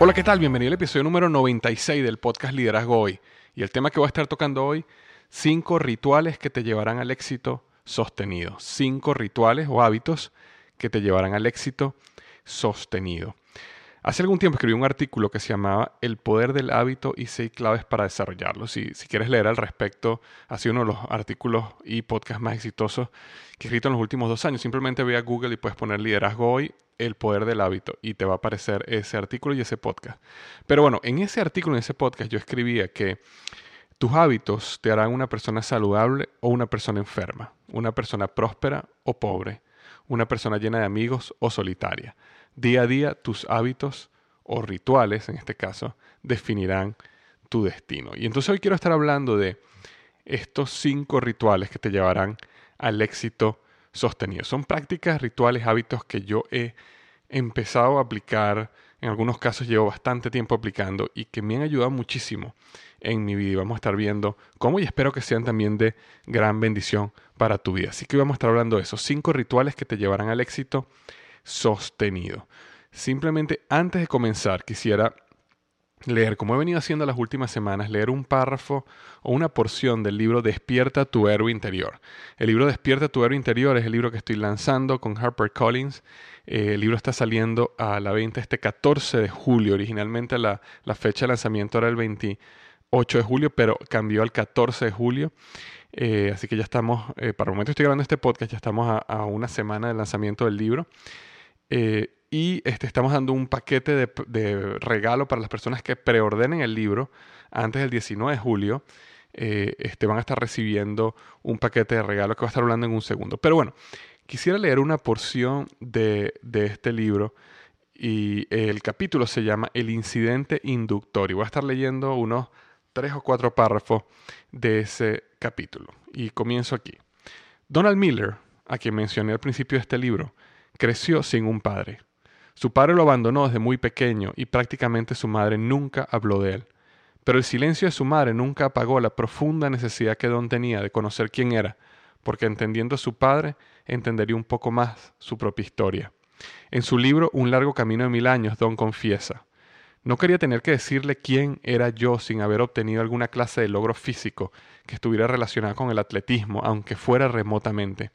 Hola, ¿qué tal? Bienvenido al episodio número 96 del podcast Liderazgo Hoy. Y el tema que voy a estar tocando hoy, cinco rituales que te llevarán al éxito sostenido. Cinco rituales o hábitos que te llevarán al éxito sostenido. Hace algún tiempo escribí un artículo que se llamaba El poder del hábito y seis claves para desarrollarlo. Si, si quieres leer al respecto, ha sido uno de los artículos y podcasts más exitosos que he escrito en los últimos dos años. Simplemente ve a Google y puedes poner liderazgo hoy el poder del hábito y te va a aparecer ese artículo y ese podcast. Pero bueno, en ese artículo, en ese podcast, yo escribía que tus hábitos te harán una persona saludable o una persona enferma, una persona próspera o pobre, una persona llena de amigos o solitaria. Día a día tus hábitos o rituales, en este caso, definirán tu destino. Y entonces hoy quiero estar hablando de estos cinco rituales que te llevarán al éxito sostenido. Son prácticas, rituales, hábitos que yo he empezado a aplicar, en algunos casos llevo bastante tiempo aplicando y que me han ayudado muchísimo en mi vida. Y vamos a estar viendo cómo y espero que sean también de gran bendición para tu vida. Así que vamos a estar hablando de esos cinco rituales que te llevarán al éxito sostenido. Simplemente antes de comenzar quisiera leer, como he venido haciendo las últimas semanas, leer un párrafo o una porción del libro Despierta tu héroe interior. El libro Despierta tu héroe interior es el libro que estoy lanzando con HarperCollins. Eh, el libro está saliendo a la venta este 14 de julio. Originalmente la, fecha de lanzamiento era el 28 de julio, pero cambió al 14 de julio. Eh, así que ya estamos, eh, para el momento estoy grabando este podcast, ya estamos a, a una semana del lanzamiento del libro. Eh, y este, estamos dando un paquete de, regalo para las personas que preordenen el libro antes del 19 de julio. Eh, este, van a estar recibiendo un paquete de regalo que va a estar hablando en un segundo. Pero bueno, quisiera leer una porción de, de este libro y el capítulo se llama El incidente inductor y voy a estar leyendo unos tres o cuatro párrafos de ese capítulo. Y comienzo aquí. Donald Miller, a quien mencioné al principio de este libro, creció sin un padre. Su padre lo abandonó desde muy pequeño y prácticamente su madre nunca habló de él. Pero el silencio de su madre nunca apagó la profunda necesidad que Don tenía de conocer quién era, porque entendiendo a su padre, entendería un poco más su propia historia. En su libro Un largo camino de mil años, Don confiesa, no quería tener que decirle quién era yo sin haber obtenido alguna clase de logro físico que estuviera relacionado con el atletismo, aunque fuera remotamente.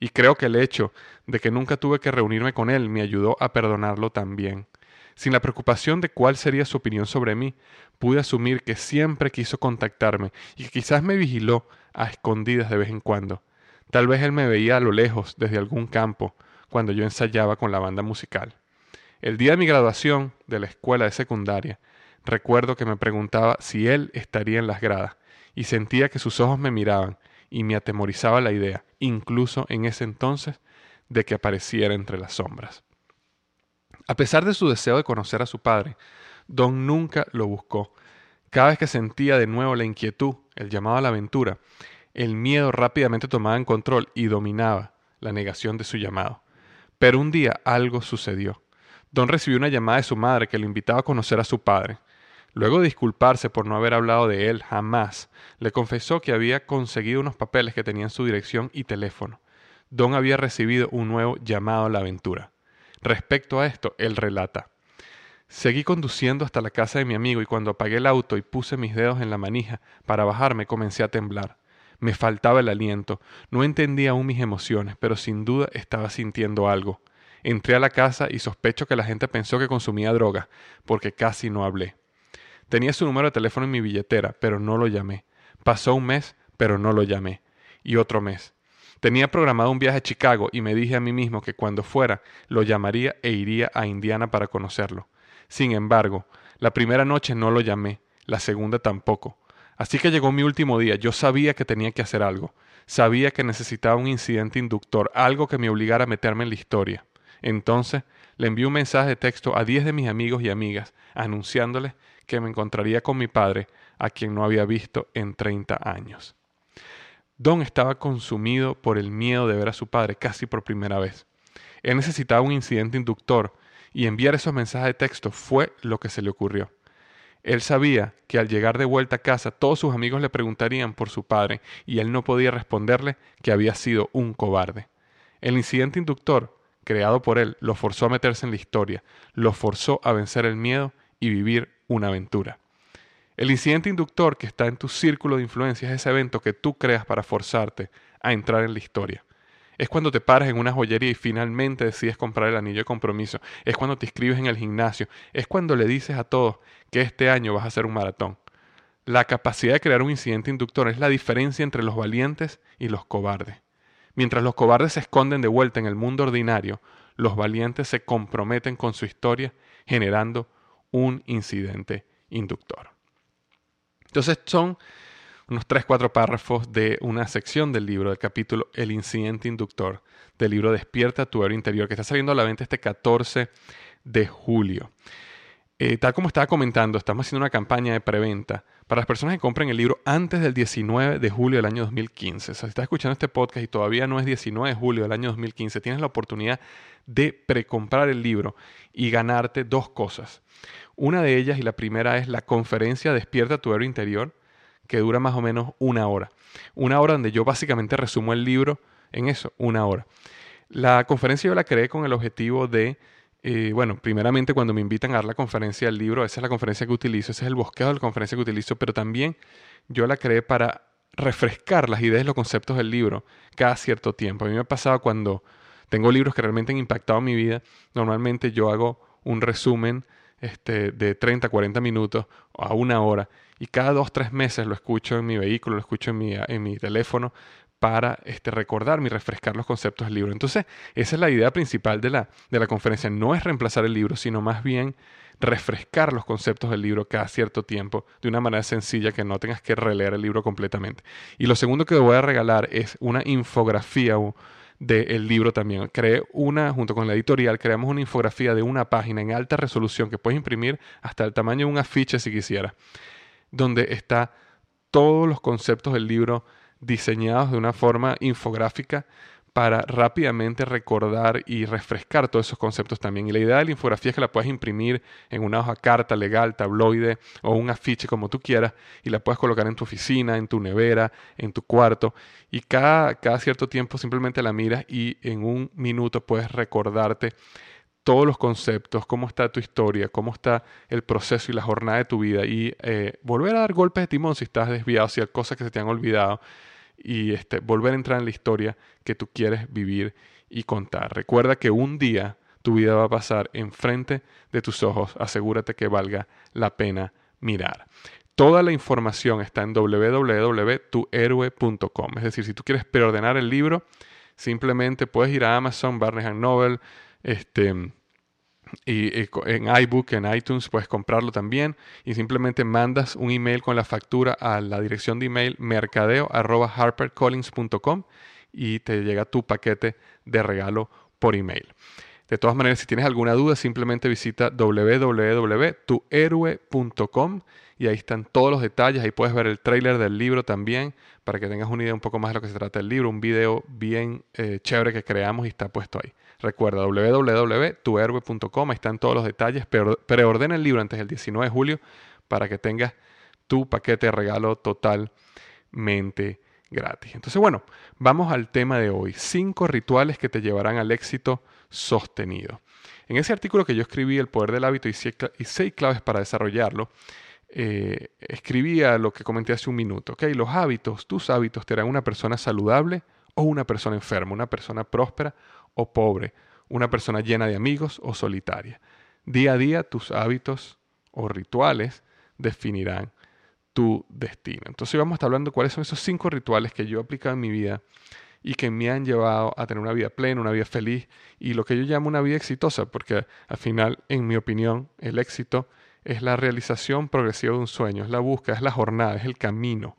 Y creo que el hecho de que nunca tuve que reunirme con él me ayudó a perdonarlo también. Sin la preocupación de cuál sería su opinión sobre mí, pude asumir que siempre quiso contactarme y que quizás me vigiló a escondidas de vez en cuando. Tal vez él me veía a lo lejos desde algún campo cuando yo ensayaba con la banda musical. El día de mi graduación de la escuela de secundaria, recuerdo que me preguntaba si él estaría en las gradas y sentía que sus ojos me miraban y me atemorizaba la idea, incluso en ese entonces, de que apareciera entre las sombras. A pesar de su deseo de conocer a su padre, Don nunca lo buscó. Cada vez que sentía de nuevo la inquietud, el llamado a la aventura, el miedo rápidamente tomaba en control y dominaba la negación de su llamado. Pero un día algo sucedió. Don recibió una llamada de su madre que lo invitaba a conocer a su padre. Luego de disculparse por no haber hablado de él jamás, le confesó que había conseguido unos papeles que tenían su dirección y teléfono. Don había recibido un nuevo llamado a la aventura. Respecto a esto, él relata. Seguí conduciendo hasta la casa de mi amigo y cuando apagué el auto y puse mis dedos en la manija para bajarme comencé a temblar. Me faltaba el aliento, no entendía aún mis emociones, pero sin duda estaba sintiendo algo. Entré a la casa y sospecho que la gente pensó que consumía droga, porque casi no hablé. Tenía su número de teléfono en mi billetera, pero no lo llamé. Pasó un mes, pero no lo llamé. Y otro mes. Tenía programado un viaje a Chicago y me dije a mí mismo que cuando fuera lo llamaría e iría a Indiana para conocerlo. Sin embargo, la primera noche no lo llamé, la segunda tampoco. Así que llegó mi último día, yo sabía que tenía que hacer algo, sabía que necesitaba un incidente inductor, algo que me obligara a meterme en la historia. Entonces le envié un mensaje de texto a diez de mis amigos y amigas, anunciándoles que me encontraría con mi padre, a quien no había visto en treinta años. Don estaba consumido por el miedo de ver a su padre casi por primera vez. Él necesitaba un incidente inductor y enviar esos mensajes de texto fue lo que se le ocurrió. Él sabía que al llegar de vuelta a casa todos sus amigos le preguntarían por su padre y él no podía responderle que había sido un cobarde. El incidente inductor, creado por él, lo forzó a meterse en la historia, lo forzó a vencer el miedo y vivir una aventura. El incidente inductor que está en tu círculo de influencia es ese evento que tú creas para forzarte a entrar en la historia. Es cuando te paras en una joyería y finalmente decides comprar el anillo de compromiso. Es cuando te inscribes en el gimnasio. Es cuando le dices a todos que este año vas a hacer un maratón. La capacidad de crear un incidente inductor es la diferencia entre los valientes y los cobardes. Mientras los cobardes se esconden de vuelta en el mundo ordinario, los valientes se comprometen con su historia generando un incidente inductor. Entonces son unos 3-4 párrafos de una sección del libro, del capítulo El incidente inductor, del libro Despierta tu héroe interior, que está saliendo a la venta este 14 de julio. Eh, tal como estaba comentando, estamos haciendo una campaña de preventa para las personas que compren el libro antes del 19 de julio del año 2015. O sea, si estás escuchando este podcast y todavía no es 19 de julio del año 2015, tienes la oportunidad de precomprar el libro y ganarte dos cosas. Una de ellas y la primera es la conferencia Despierta tu héroe interior, que dura más o menos una hora. Una hora donde yo básicamente resumo el libro en eso, una hora. La conferencia yo la creé con el objetivo de, eh, bueno, primeramente cuando me invitan a dar la conferencia del libro, esa es la conferencia que utilizo, ese es el bosqueo de la conferencia que utilizo, pero también yo la creé para refrescar las ideas y los conceptos del libro cada cierto tiempo. A mí me ha pasado cuando tengo libros que realmente han impactado mi vida, normalmente yo hago un resumen este, de 30, 40 minutos a una hora y cada dos, tres meses lo escucho en mi vehículo, lo escucho en mi, en mi teléfono para este, recordarme y refrescar los conceptos del libro. Entonces, esa es la idea principal de la, de la conferencia. No es reemplazar el libro, sino más bien refrescar los conceptos del libro cada cierto tiempo de una manera sencilla que no tengas que releer el libro completamente. Y lo segundo que voy a regalar es una infografía del libro también. Creé una, junto con la editorial, creamos una infografía de una página en alta resolución que puedes imprimir hasta el tamaño de un afiche si quisieras, donde está todos los conceptos del libro diseñados de una forma infográfica para rápidamente recordar y refrescar todos esos conceptos también. Y la idea de la infografía es que la puedas imprimir en una hoja carta legal, tabloide o un afiche como tú quieras y la puedes colocar en tu oficina, en tu nevera, en tu cuarto y cada, cada cierto tiempo simplemente la miras y en un minuto puedes recordarte todos los conceptos, cómo está tu historia, cómo está el proceso y la jornada de tu vida y eh, volver a dar golpes de timón si estás desviado, si hay cosas que se te han olvidado y este, volver a entrar en la historia que tú quieres vivir y contar. Recuerda que un día tu vida va a pasar enfrente de tus ojos. Asegúrate que valga la pena mirar. Toda la información está en www.tuhéroe.com. Es decir, si tú quieres preordenar el libro, simplemente puedes ir a Amazon, Barnes Noble, este, y, en iBook, en iTunes puedes comprarlo también y simplemente mandas un email con la factura a la dirección de email mercadeo@harpercollins.com y te llega tu paquete de regalo por email. De todas maneras, si tienes alguna duda, simplemente visita www.tuhéroe.com y ahí están todos los detalles. Ahí puedes ver el trailer del libro también para que tengas una idea un poco más de lo que se trata el libro. Un video bien eh, chévere que creamos y está puesto ahí. Recuerda www.tuhéroe.com, ahí están todos los detalles. Preordena el libro antes del 19 de julio para que tengas tu paquete de regalo totalmente gratis. Entonces, bueno, vamos al tema de hoy. Cinco rituales que te llevarán al éxito sostenido. En ese artículo que yo escribí, El poder del hábito y seis claves para desarrollarlo, eh, escribía lo que comenté hace un minuto. ¿okay? Los hábitos, tus hábitos te harán una persona saludable o una persona enferma, una persona próspera o pobre, una persona llena de amigos o solitaria. Día a día tus hábitos o rituales definirán tu destino. Entonces vamos a estar hablando de cuáles son esos cinco rituales que yo he aplicado en mi vida y que me han llevado a tener una vida plena, una vida feliz y lo que yo llamo una vida exitosa, porque al final, en mi opinión, el éxito es la realización progresiva de un sueño, es la búsqueda, es la jornada, es el camino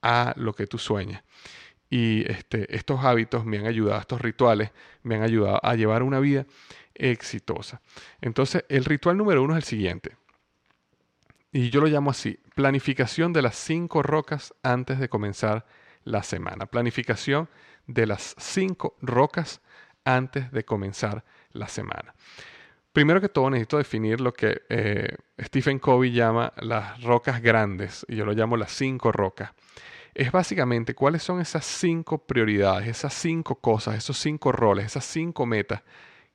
a lo que tú sueñas. Y este, estos hábitos me han ayudado, estos rituales me han ayudado a llevar una vida exitosa. Entonces, el ritual número uno es el siguiente. Y yo lo llamo así, planificación de las cinco rocas antes de comenzar la semana. Planificación de las cinco rocas antes de comenzar la semana. Primero que todo necesito definir lo que eh, Stephen Covey llama las rocas grandes, y yo lo llamo las cinco rocas. Es básicamente cuáles son esas cinco prioridades, esas cinco cosas, esos cinco roles, esas cinco metas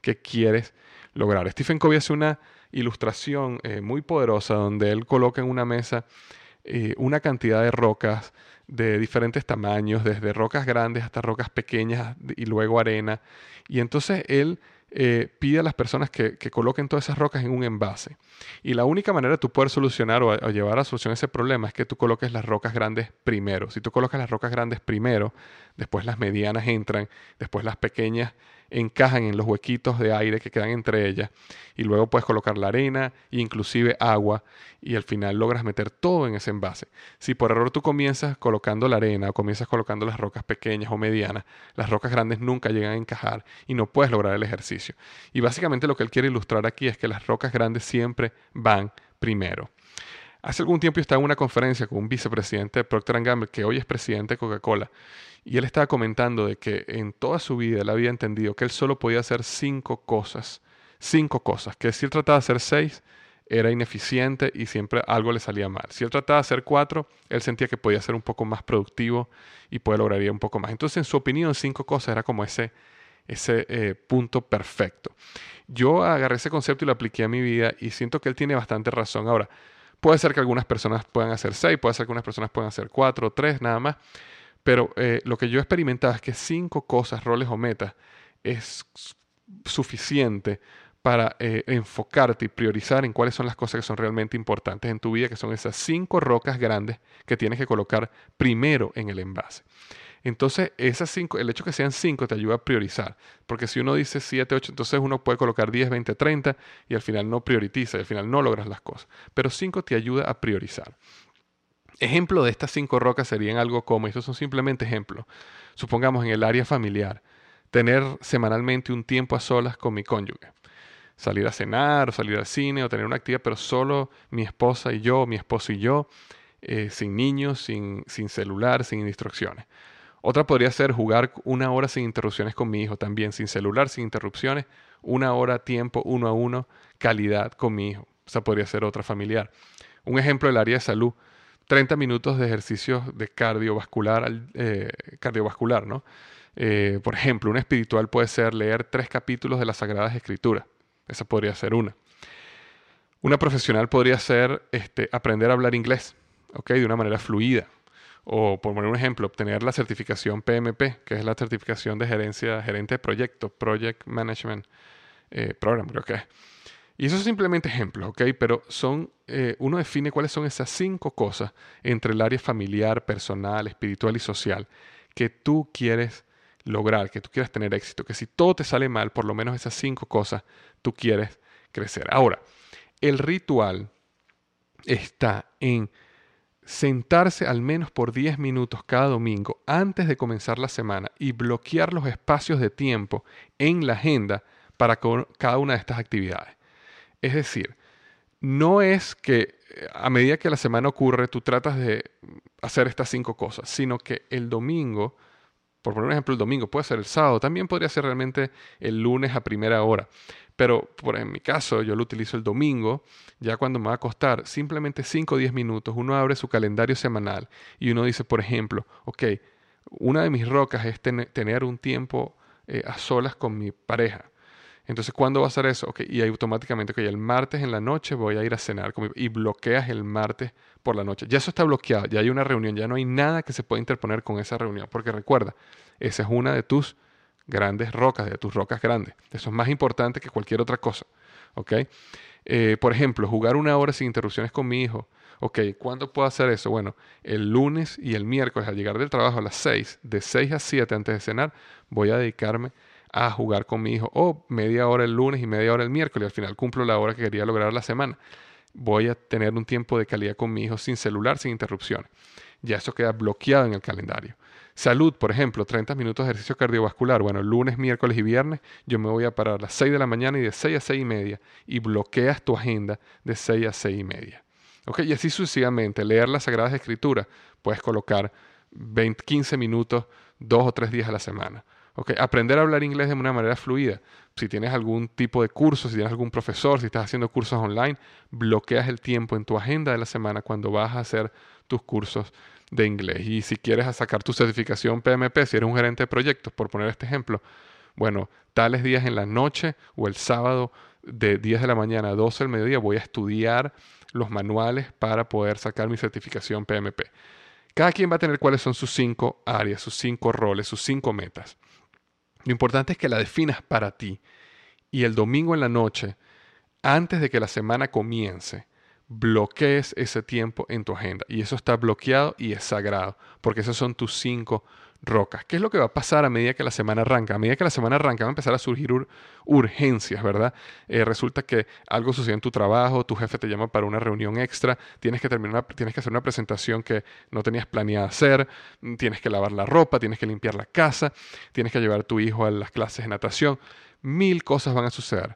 que quieres lograr. Stephen Covey hace una ilustración eh, muy poderosa donde él coloca en una mesa eh, una cantidad de rocas de diferentes tamaños, desde rocas grandes hasta rocas pequeñas y luego arena. Y entonces él eh, pide a las personas que, coloquen todas esas rocas en un envase. Y la única manera de tú poder solucionar o, o, llevar a solución ese problema es que tú coloques las rocas grandes primero. Si tú colocas las rocas grandes primero, después las medianas entran, después las pequeñas encajan en los huequitos de aire que quedan entre ellas y luego puedes colocar la arena e inclusive agua y al final logras meter todo en ese envase. Si por error tú comienzas colocando la arena o comienzas colocando las rocas pequeñas o medianas, las rocas grandes nunca llegan a encajar y no puedes lograr el ejercicio. Y básicamente lo que él quiere ilustrar aquí es que las rocas grandes siempre van primero. Hace algún tiempo yo estaba en una conferencia con un vicepresidente de Procter Gamble, que hoy es presidente de Coca-Cola, y él estaba comentando de que en toda su vida él había entendido que él solo podía hacer cinco cosas, cinco cosas, que si él trataba de hacer seis, era ineficiente y siempre algo le salía mal. Si él trataba de hacer cuatro, él sentía que podía ser un poco más productivo y poder lograría un poco más. Entonces, en su opinión, cinco cosas era como ese, ese eh, punto perfecto. Yo agarré ese concepto y lo apliqué a mi vida y siento que él tiene bastante razón. Ahora, Puede ser que algunas personas puedan hacer seis, puede ser que algunas personas puedan hacer cuatro tres nada más, pero eh, lo que yo he experimentado es que cinco cosas, roles o metas es suficiente para eh, enfocarte y priorizar en cuáles son las cosas que son realmente importantes en tu vida, que son esas cinco rocas grandes que tienes que colocar primero en el envase. Entonces, esas cinco, el hecho que sean cinco te ayuda a priorizar. Porque si uno dice 7, 8, entonces uno puede colocar 10, 20, 30 y al final no prioriza y al final no logras las cosas. Pero cinco te ayuda a priorizar. Ejemplo de estas cinco rocas serían algo como, estos son simplemente ejemplos. Supongamos en el área familiar, tener semanalmente un tiempo a solas con mi cónyuge. Salir a cenar, o salir al cine, o tener una actividad, pero solo mi esposa y yo, mi esposo y yo, eh, sin niños, sin, sin celular, sin instrucciones. Otra podría ser jugar una hora sin interrupciones con mi hijo también, sin celular, sin interrupciones, una hora tiempo uno a uno, calidad con mi hijo. Esa podría ser otra familiar. Un ejemplo del área de salud, 30 minutos de ejercicios de cardiovascular, eh, cardiovascular ¿no? Eh, por ejemplo, un espiritual puede ser leer tres capítulos de las Sagradas Escrituras. Esa podría ser una. Una profesional podría ser este, aprender a hablar inglés, ¿ok? De una manera fluida o por poner un ejemplo, obtener la certificación PMP, que es la certificación de gerencia, gerente de proyecto, Project Management eh, Program, creo que es. Y esos simplemente ejemplos, ¿ok? Pero son, eh, uno define cuáles son esas cinco cosas entre el área familiar, personal, espiritual y social que tú quieres lograr, que tú quieres tener éxito, que si todo te sale mal, por lo menos esas cinco cosas tú quieres crecer. Ahora, el ritual está en sentarse al menos por 10 minutos cada domingo antes de comenzar la semana y bloquear los espacios de tiempo en la agenda para cada una de estas actividades. Es decir, no es que a medida que la semana ocurre tú tratas de hacer estas cinco cosas, sino que el domingo, por poner un ejemplo, el domingo puede ser el sábado, también podría ser realmente el lunes a primera hora. Pero por en mi caso, yo lo utilizo el domingo, ya cuando me va a costar simplemente 5 o 10 minutos, uno abre su calendario semanal y uno dice, por ejemplo, ok, una de mis rocas es tener un tiempo eh, a solas con mi pareja. Entonces, ¿cuándo va a ser eso? Okay, y automáticamente, ok, el martes en la noche voy a ir a cenar y bloqueas el martes por la noche. Ya eso está bloqueado, ya hay una reunión, ya no hay nada que se pueda interponer con esa reunión, porque recuerda, esa es una de tus grandes rocas, de tus rocas grandes. Eso es más importante que cualquier otra cosa. ¿Ok? Eh, por ejemplo, jugar una hora sin interrupciones con mi hijo. Ok, ¿cuándo puedo hacer eso? Bueno, el lunes y el miércoles al llegar del trabajo a las 6, de 6 a 7 antes de cenar, voy a dedicarme a jugar con mi hijo. O media hora el lunes y media hora el miércoles. Al final cumplo la hora que quería lograr la semana. Voy a tener un tiempo de calidad con mi hijo sin celular, sin interrupciones. Ya eso queda bloqueado en el calendario. Salud, por ejemplo, 30 minutos de ejercicio cardiovascular. Bueno, lunes, miércoles y viernes yo me voy a parar a las 6 de la mañana y de 6 a 6 y media y bloqueas tu agenda de 6 a 6 y media. ¿Ok? Y así sucesivamente, leer las Sagradas Escrituras, puedes colocar 20, 15 minutos, dos o tres días a la semana. ¿Ok? Aprender a hablar inglés de una manera fluida. Si tienes algún tipo de curso, si tienes algún profesor, si estás haciendo cursos online, bloqueas el tiempo en tu agenda de la semana cuando vas a hacer tus cursos de inglés. Y si quieres sacar tu certificación PMP, si eres un gerente de proyectos, por poner este ejemplo, bueno, tales días en la noche o el sábado de 10 de la mañana a 12 del mediodía voy a estudiar los manuales para poder sacar mi certificación PMP. Cada quien va a tener cuáles son sus cinco áreas, sus cinco roles, sus cinco metas. Lo importante es que la definas para ti y el domingo en la noche, antes de que la semana comience, bloquees ese tiempo en tu agenda. Y eso está bloqueado y es sagrado, porque esas son tus cinco rocas. ¿Qué es lo que va a pasar a medida que la semana arranca? A medida que la semana arranca van a empezar a surgir urgencias, ¿verdad? Eh, resulta que algo sucede en tu trabajo, tu jefe te llama para una reunión extra, tienes que, terminar tienes que hacer una presentación que no tenías planeada hacer, tienes que lavar la ropa, tienes que limpiar la casa, tienes que llevar a tu hijo a las clases de natación. Mil cosas van a suceder.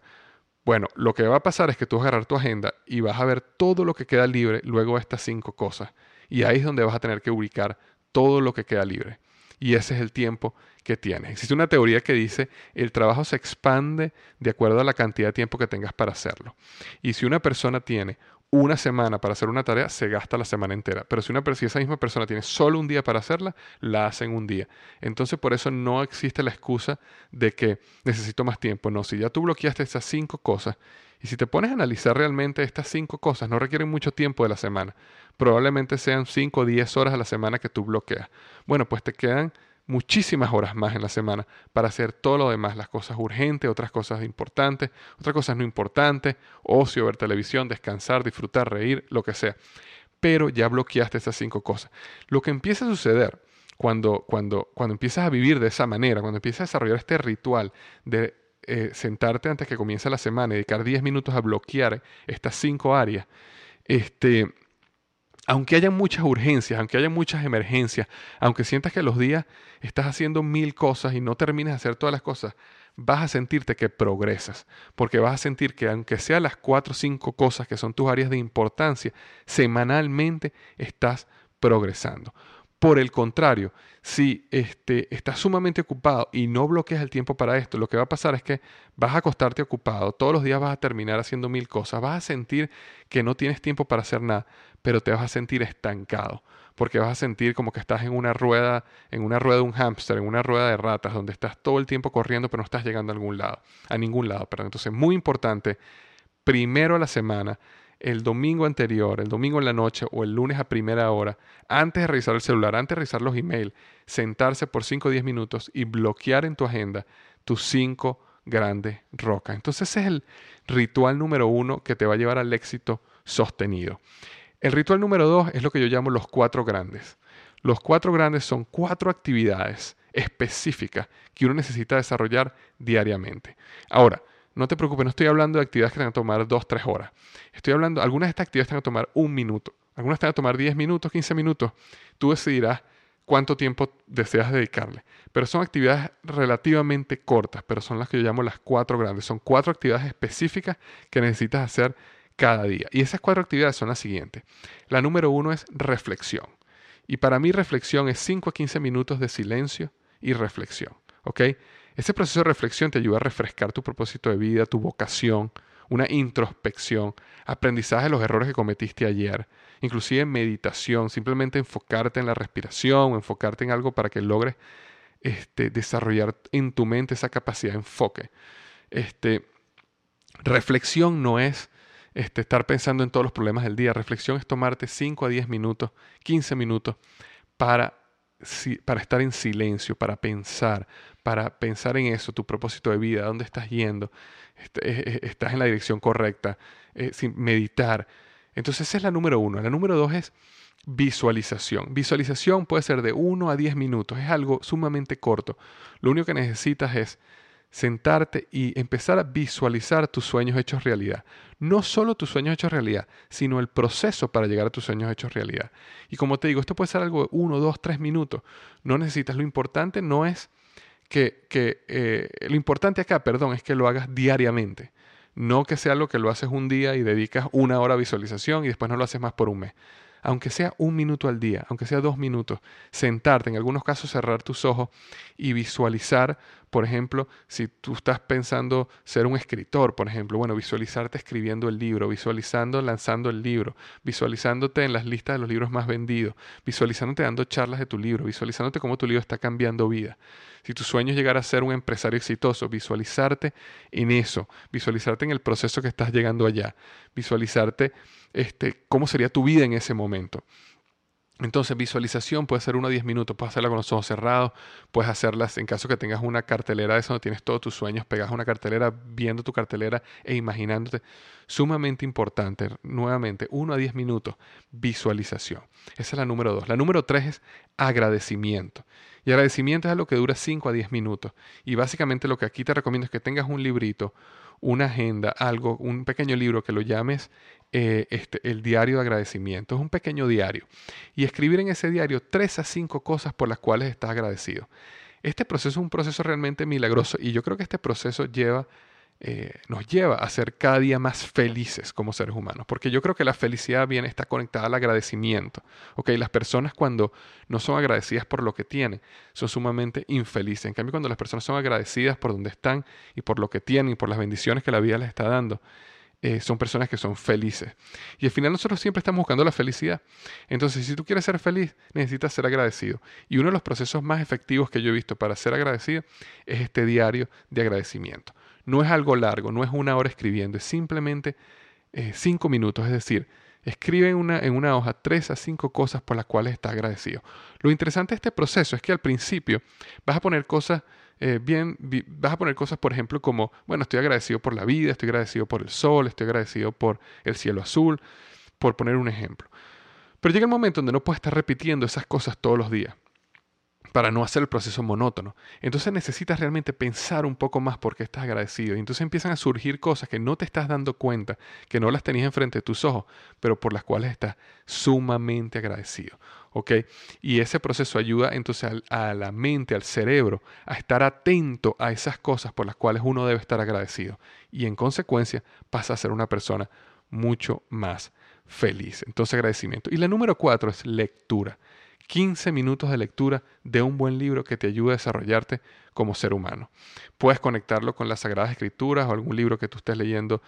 Bueno, lo que va a pasar es que tú vas a agarrar tu agenda y vas a ver todo lo que queda libre luego de estas cinco cosas. Y ahí es donde vas a tener que ubicar todo lo que queda libre. Y ese es el tiempo que tienes. Existe una teoría que dice el trabajo se expande de acuerdo a la cantidad de tiempo que tengas para hacerlo. Y si una persona tiene una semana para hacer una tarea, se gasta la semana entera. Pero si, una, si esa misma persona tiene solo un día para hacerla, la hace en un día. Entonces por eso no existe la excusa de que necesito más tiempo. No, si ya tú bloqueaste esas cinco cosas, y si te pones a analizar realmente estas cinco cosas, no requieren mucho tiempo de la semana. Probablemente sean cinco o diez horas a la semana que tú bloqueas. Bueno, pues te quedan muchísimas horas más en la semana para hacer todo lo demás, las cosas urgentes, otras cosas importantes, otras cosas no importantes, ocio, ver televisión, descansar, disfrutar, reír, lo que sea. Pero ya bloqueaste esas cinco cosas. Lo que empieza a suceder cuando, cuando, cuando empiezas a vivir de esa manera, cuando empiezas a desarrollar este ritual de eh, sentarte antes que comience la semana y dedicar 10 minutos a bloquear estas cinco áreas, este, aunque haya muchas urgencias, aunque haya muchas emergencias, aunque sientas que los días estás haciendo mil cosas y no terminas de hacer todas las cosas, vas a sentirte que progresas, porque vas a sentir que aunque sean las cuatro o cinco cosas que son tus áreas de importancia, semanalmente estás progresando. Por el contrario, si este, estás sumamente ocupado y no bloqueas el tiempo para esto, lo que va a pasar es que vas a acostarte ocupado, todos los días vas a terminar haciendo mil cosas, vas a sentir que no tienes tiempo para hacer nada, pero te vas a sentir estancado, porque vas a sentir como que estás en una rueda, en una rueda de un hámster, en una rueda de ratas, donde estás todo el tiempo corriendo, pero no estás llegando a algún lado, a ningún lado, perdón. Entonces, muy importante, primero a la semana, el domingo anterior, el domingo en la noche o el lunes a primera hora, antes de revisar el celular, antes de revisar los emails, sentarse por 5 o 10 minutos y bloquear en tu agenda tus cinco grandes rocas. Entonces ese es el ritual número uno que te va a llevar al éxito sostenido. El ritual número dos es lo que yo llamo los cuatro grandes. Los cuatro grandes son cuatro actividades específicas que uno necesita desarrollar diariamente. Ahora, no te preocupes, no estoy hablando de actividades que tengan que tomar dos, tres horas. Estoy hablando, algunas de estas actividades tengan que tomar un minuto, algunas tengan que tomar 10 minutos, 15 minutos. Tú decidirás cuánto tiempo deseas dedicarle. Pero son actividades relativamente cortas, pero son las que yo llamo las cuatro grandes. Son cuatro actividades específicas que necesitas hacer cada día. Y esas cuatro actividades son las siguientes. La número uno es reflexión. Y para mí reflexión es 5 a 15 minutos de silencio y reflexión. ¿Ok? Ese proceso de reflexión te ayuda a refrescar tu propósito de vida, tu vocación, una introspección, aprendizaje de los errores que cometiste ayer, inclusive meditación, simplemente enfocarte en la respiración, enfocarte en algo para que logres este, desarrollar en tu mente esa capacidad de enfoque. Este, reflexión no es este, estar pensando en todos los problemas del día, reflexión es tomarte 5 a 10 minutos, 15 minutos para para estar en silencio, para pensar, para pensar en eso, tu propósito de vida, dónde estás yendo, estás en la dirección correcta, eh, sin meditar. Entonces esa es la número uno. La número dos es visualización. Visualización puede ser de uno a diez minutos, es algo sumamente corto. Lo único que necesitas es sentarte y empezar a visualizar tus sueños hechos realidad. No solo tus sueños hechos realidad, sino el proceso para llegar a tus sueños hechos realidad. Y como te digo, esto puede ser algo de uno, dos, tres minutos. No necesitas. Lo importante no es que, eh, lo importante acá, perdón, es que lo hagas diariamente. No que sea algo que lo haces un día y dedicas una hora a visualización y después no lo haces más por un mes aunque sea un minuto al día, aunque sea dos minutos, sentarte, en algunos casos cerrar tus ojos y visualizar, por ejemplo, si tú estás pensando ser un escritor, por ejemplo, bueno, visualizarte escribiendo el libro, visualizando lanzando el libro, visualizándote en las listas de los libros más vendidos, visualizándote dando charlas de tu libro, visualizándote cómo tu libro está cambiando vida. Si tu sueño es llegar a ser un empresario exitoso, visualizarte en eso, visualizarte en el proceso que estás llegando allá, visualizarte este, cómo sería tu vida en ese momento. Entonces, visualización puede ser uno a 10 minutos, puedes hacerla con los ojos cerrados, puedes hacerlas en caso que tengas una cartelera de eso donde tienes todos tus sueños, pegas una cartelera, viendo tu cartelera e imaginándote. Sumamente importante, nuevamente, uno a 10 minutos, visualización. Esa es la número dos. La número tres es agradecimiento. Y agradecimiento es algo que dura 5 a 10 minutos. Y básicamente lo que aquí te recomiendo es que tengas un librito, una agenda, algo, un pequeño libro que lo llames eh, este, el diario de agradecimiento. Es un pequeño diario. Y escribir en ese diario tres a cinco cosas por las cuales estás agradecido. Este proceso es un proceso realmente milagroso y yo creo que este proceso eh, nos lleva a ser cada día más felices como seres humanos, porque yo creo que la felicidad bien está conectada al agradecimiento. Okay, las personas cuando no son agradecidas por lo que tienen son sumamente infelices. En cambio, cuando las personas son agradecidas por donde están y por lo que tienen y por las bendiciones que la vida les está dando, eh, son personas que son felices. Y al final nosotros siempre estamos buscando la felicidad. Entonces, si tú quieres ser feliz, necesitas ser agradecido. Y uno de los procesos más efectivos que yo he visto para ser agradecido es este diario de agradecimiento. No es algo largo, no es una hora escribiendo, es simplemente eh, cinco minutos. Es decir, escribe en una, en una hoja tres a cinco cosas por las cuales estás agradecido. Lo interesante de este proceso es que al principio vas a poner cosas eh, bien, vas a poner cosas, por ejemplo, como, bueno, estoy agradecido por la vida, estoy agradecido por el sol, estoy agradecido por el cielo azul, por poner un ejemplo. Pero llega el momento donde no puedes estar repitiendo esas cosas todos los días para no hacer el proceso monótono. Entonces necesitas realmente pensar un poco más por qué estás agradecido. Y entonces empiezan a surgir cosas que no te estás dando cuenta, que no las tenías enfrente de tus ojos, pero por las cuales estás sumamente agradecido. ¿Ok? Y ese proceso ayuda entonces a la mente, al cerebro, a estar atento a esas cosas por las cuales uno debe estar agradecido. Y en consecuencia pasa a ser una persona mucho más feliz. Entonces agradecimiento. Y la número cuatro es lectura. 15 minutos de lectura de un buen libro que te ayude a desarrollarte como ser humano. Puedes conectarlo con las Sagradas Escrituras o algún libro que tú estés leyendo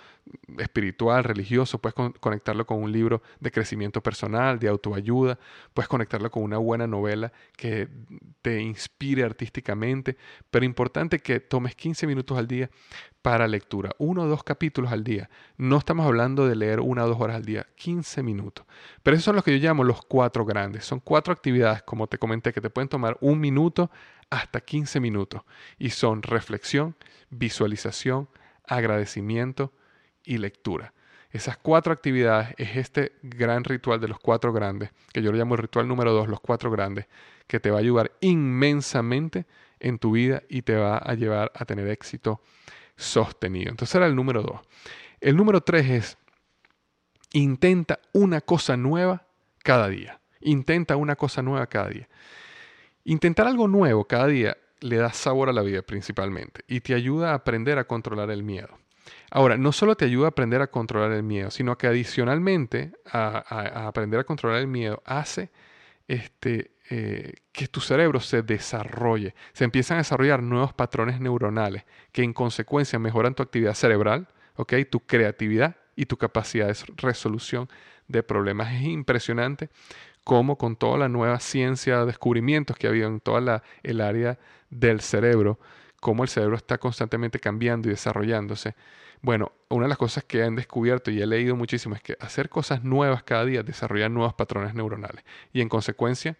espiritual, religioso, puedes conectarlo con un libro de crecimiento personal, de autoayuda, puedes conectarlo con una buena novela que te inspire artísticamente, pero importante que tomes 15 minutos al día para lectura, uno o dos capítulos al día. No estamos hablando de leer una o dos horas al día, 15 minutos. Pero esos son los que yo llamo los cuatro grandes. Son cuatro actividades, como te comenté, que te pueden tomar un minuto hasta 15 minutos. Y son reflexión, visualización, agradecimiento y lectura. Esas cuatro actividades es este gran ritual de los cuatro grandes, que yo lo llamo el ritual número dos, los cuatro grandes, que te va a ayudar inmensamente en tu vida y te va a llevar a tener éxito sostenido. Entonces era el número dos. El número tres es, intenta una cosa nueva cada día. Intenta una cosa nueva cada día. Intentar algo nuevo cada día le da sabor a la vida principalmente y te ayuda a aprender a controlar el miedo. Ahora, no solo te ayuda a aprender a controlar el miedo, sino que adicionalmente a, aprender a controlar el miedo hace este, eh, que tu cerebro se desarrolle. Se empiezan a desarrollar nuevos patrones neuronales que en consecuencia mejoran tu actividad cerebral, tu creatividad y tu capacidad de resolución de problemas. Es impresionante cómo con toda la nueva ciencia, descubrimientos que ha habido en toda el área del cerebro, cómo el cerebro está constantemente cambiando y desarrollándose. Bueno, una de las cosas que han descubierto y he leído muchísimo es que hacer cosas nuevas cada día desarrolla nuevos patrones neuronales y en consecuencia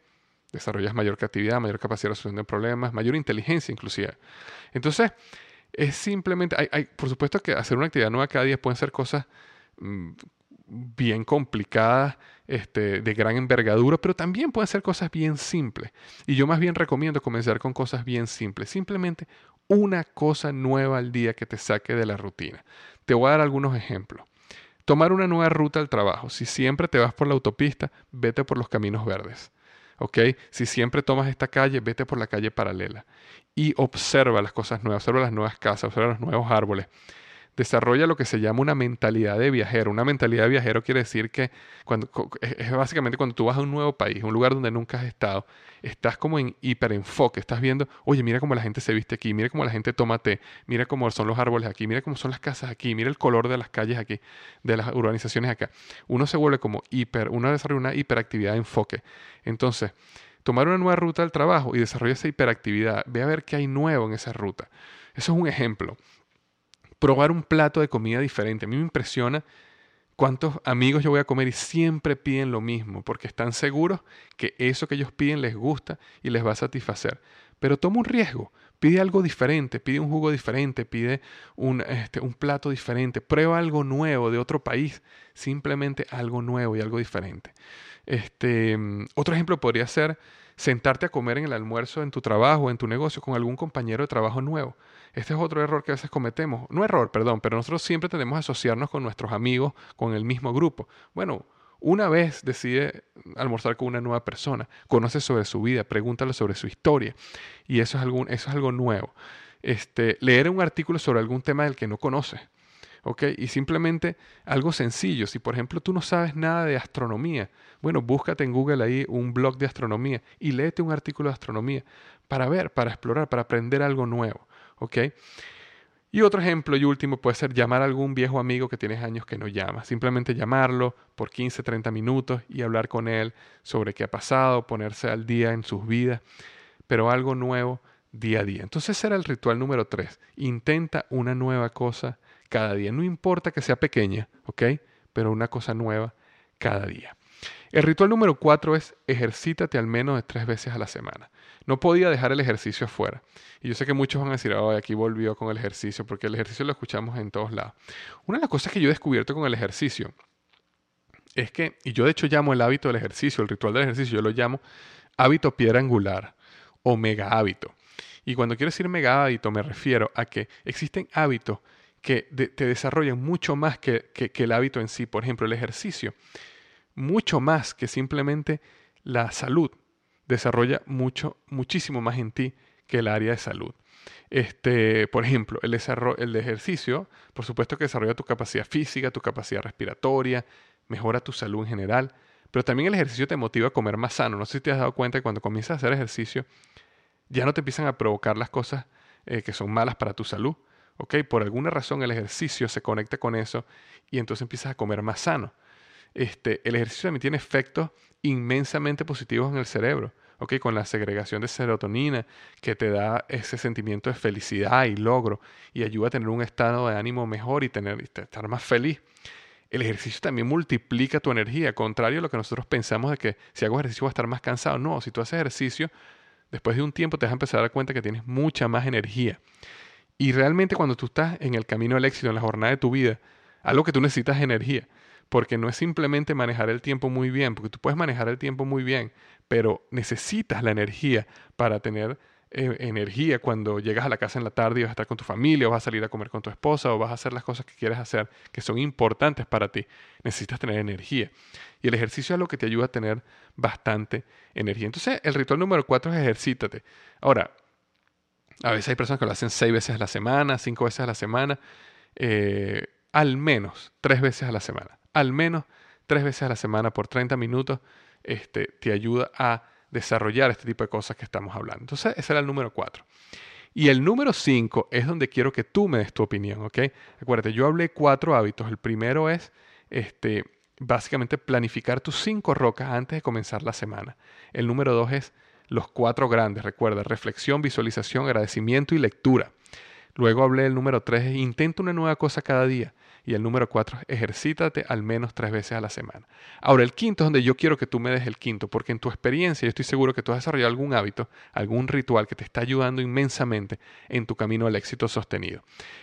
desarrollas mayor creatividad, mayor capacidad de resolución de problemas, mayor inteligencia inclusive. Entonces, es simplemente, hay, por supuesto que hacer una actividad nueva cada día pueden ser cosas mm, bien complicadas, este, de gran envergadura, pero también pueden ser cosas bien simples. Y yo más bien recomiendo comenzar con cosas bien simples. Simplemente una cosa nueva al día que te saque de la rutina. Te voy a dar algunos ejemplos. Tomar una nueva ruta al trabajo. Si siempre te vas por la autopista, vete por los caminos verdes. ¿Ok? Si siempre tomas esta calle, vete por la calle paralela y observa las cosas nuevas, observa las nuevas casas, observa los nuevos árboles desarrolla lo que se llama una mentalidad de viajero. Una mentalidad de viajero quiere decir que cuando, es básicamente cuando tú vas a un nuevo país, un lugar donde nunca has estado, estás como en hiperenfoque, estás viendo, oye, mira cómo la gente se viste aquí, mira cómo la gente toma té, mira cómo son los árboles aquí, mira cómo son las casas aquí, mira el color de las calles aquí, de las urbanizaciones acá. Uno se vuelve como hiper, uno desarrolla una hiperactividad de enfoque. Entonces, tomar una nueva ruta al trabajo y desarrollar esa hiperactividad, ve a ver qué hay nuevo en esa ruta. Eso es un ejemplo probar un plato de comida diferente. A mí me impresiona cuántos amigos yo voy a comer y siempre piden lo mismo, porque están seguros que eso que ellos piden les gusta y les va a satisfacer. Pero toma un riesgo, pide algo diferente, pide un jugo diferente, pide un, este, un plato diferente, prueba algo nuevo de otro país, simplemente algo nuevo y algo diferente. Este, otro ejemplo podría ser sentarte a comer en el almuerzo en tu trabajo, en tu negocio, con algún compañero de trabajo nuevo. Este es otro error que a veces cometemos. No error, perdón, pero nosotros siempre tenemos que asociarnos con nuestros amigos, con el mismo grupo. Bueno, una vez decide almorzar con una nueva persona, conoce sobre su vida, pregúntale sobre su historia. Y eso es, algo nuevo. Este, leer un artículo sobre algún tema del que no conoces. ¿ok? Y simplemente algo sencillo. Si por ejemplo tú no sabes nada de astronomía, bueno, búscate en Google ahí un blog de astronomía y léete un artículo de astronomía para ver, para explorar, para aprender algo nuevo. ¿Ok? Y otro ejemplo y último puede ser llamar a algún viejo amigo que tienes años que no llama. Simplemente llamarlo por 15, 30 minutos y hablar con él sobre qué ha pasado, ponerse al día en sus vidas, pero algo nuevo día a día. Entonces ese era el ritual número 3. Intenta una nueva cosa cada día. No importa que sea pequeña, ¿ok? Pero una cosa nueva cada día. El ritual número 4 es ejercítate al menos de tres veces a la semana. No podía dejar el ejercicio afuera. Y yo sé que muchos van a decir, oh, aquí volvió con el ejercicio, porque el ejercicio lo escuchamos en todos lados. Una de las cosas que yo he descubierto con el ejercicio es que, y yo de hecho llamo el hábito del ejercicio, el ritual del ejercicio, yo lo llamo hábito piedra angular o mega hábito. Y cuando quiero decir mega hábito me refiero a que existen hábitos que te desarrollan mucho más que el hábito en sí. Por ejemplo, el ejercicio, mucho más que simplemente la salud desarrolla mucho, muchísimo más en ti que el área de salud. Este, por ejemplo, el, el ejercicio, por supuesto que desarrolla tu capacidad física, tu capacidad respiratoria, mejora tu salud en general, pero también el ejercicio te motiva a comer más sano. No sé si te has dado cuenta que cuando comienzas a hacer ejercicio, ya no te empiezan a provocar las cosas eh, que son malas para tu salud. ¿ok? Por alguna razón el ejercicio se conecta con eso y entonces empiezas a comer más sano. Este, el ejercicio también tiene efectos inmensamente positivos en el cerebro. ¿ok? Con la segregación de serotonina que te da ese sentimiento de felicidad y logro y ayuda a tener un estado de ánimo mejor y, tener, estar más feliz. El ejercicio también multiplica tu energía, contrario a lo que nosotros pensamos de que si hago ejercicio voy a estar más cansado. No, si tú haces ejercicio, después de un tiempo te vas a empezar a dar cuenta que tienes mucha más energía. Y realmente cuando tú estás en el camino del éxito, en la jornada de tu vida, algo que tú necesitas es energía porque no es simplemente manejar el tiempo muy bien, porque tú puedes manejar el tiempo muy bien, pero necesitas la energía para tener eh, energía cuando llegas a la casa en la tarde y vas a estar con tu familia, o vas a salir a comer con tu esposa, o vas a hacer las cosas que quieres hacer, que son importantes para ti. Necesitas tener energía. Y el ejercicio es lo que te ayuda a tener bastante energía. Entonces, el ritual número cuatro es ejercítate. Ahora, a veces hay personas que lo hacen seis veces a la semana, cinco veces a la semana, eh, al menos tres veces a la semana al menos tres veces a la semana por 30 minutos, este, te ayuda a desarrollar este tipo de cosas que estamos hablando. Entonces, ese era el número cuatro. Y el número cinco es donde quiero que tú me des tu opinión, ¿ok? Acuérdate, yo hablé cuatro hábitos. El primero es, este, básicamente, planificar tus cinco rocas antes de comenzar la semana. El número dos es los cuatro grandes, recuerda, reflexión, visualización, agradecimiento y lectura. Luego hablé del número tres, intenta una nueva cosa cada día. Y el número cuatro, ejercítate al menos tres veces a la semana. Ahora, el quinto es donde yo quiero que tú me des el quinto, porque en tu experiencia yo estoy seguro que tú has desarrollado algún hábito, algún ritual que te está ayudando inmensamente en tu camino al éxito sostenido.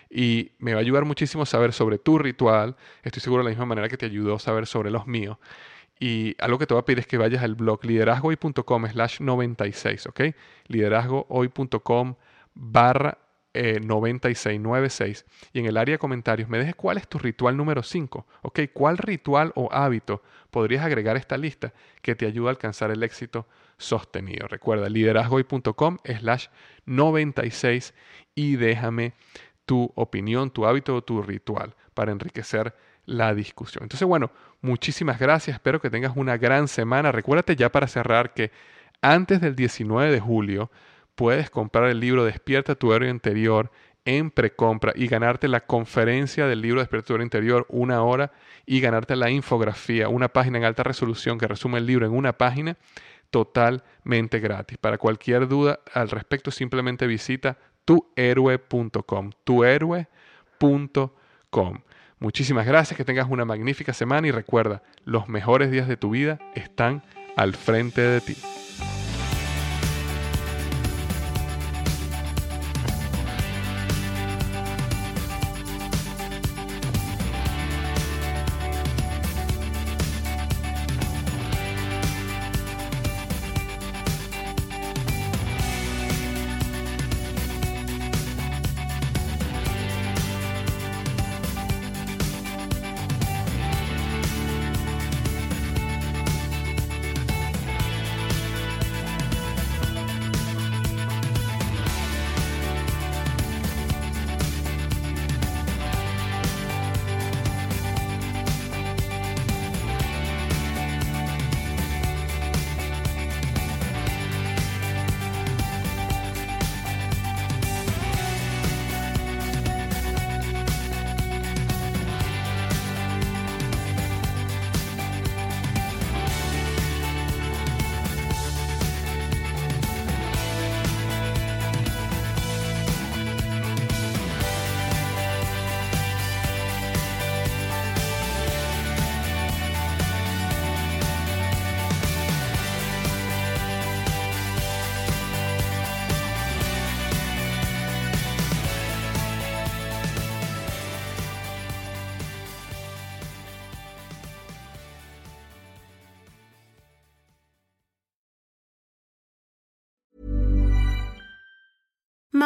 Y me va a ayudar muchísimo saber sobre tu ritual, estoy seguro de la misma manera que te ayudó saber sobre los míos. Y algo que te voy a pedir es que vayas al blog liderazgohoy.com slash 96, ¿ok? liderazgohoy.com barra 9696 eh, y en el área de comentarios me dejes cuál es tu ritual número 5, ¿ok? ¿Cuál ritual o hábito podrías agregar a esta lista que te ayuda a alcanzar el éxito sostenido? Recuerda, liderazgoy.com slash 96 y déjame tu opinión, tu hábito o tu ritual para enriquecer la discusión. Entonces, bueno, muchísimas gracias. Espero que tengas una gran semana. Recuérdate ya para cerrar que antes del 19 de julio puedes comprar el libro Despierta tu héroe interior en precompra y ganarte la conferencia del libro Despierta tu héroe interior una hora y ganarte la infografía, una página en alta resolución que resume el libro en una página totalmente gratis. Para cualquier duda al respecto simplemente visita tuhéroe.com, tuhéroe.com. Muchísimas gracias, que tengas una magnífica semana y recuerda, los mejores días de tu vida están al frente de ti.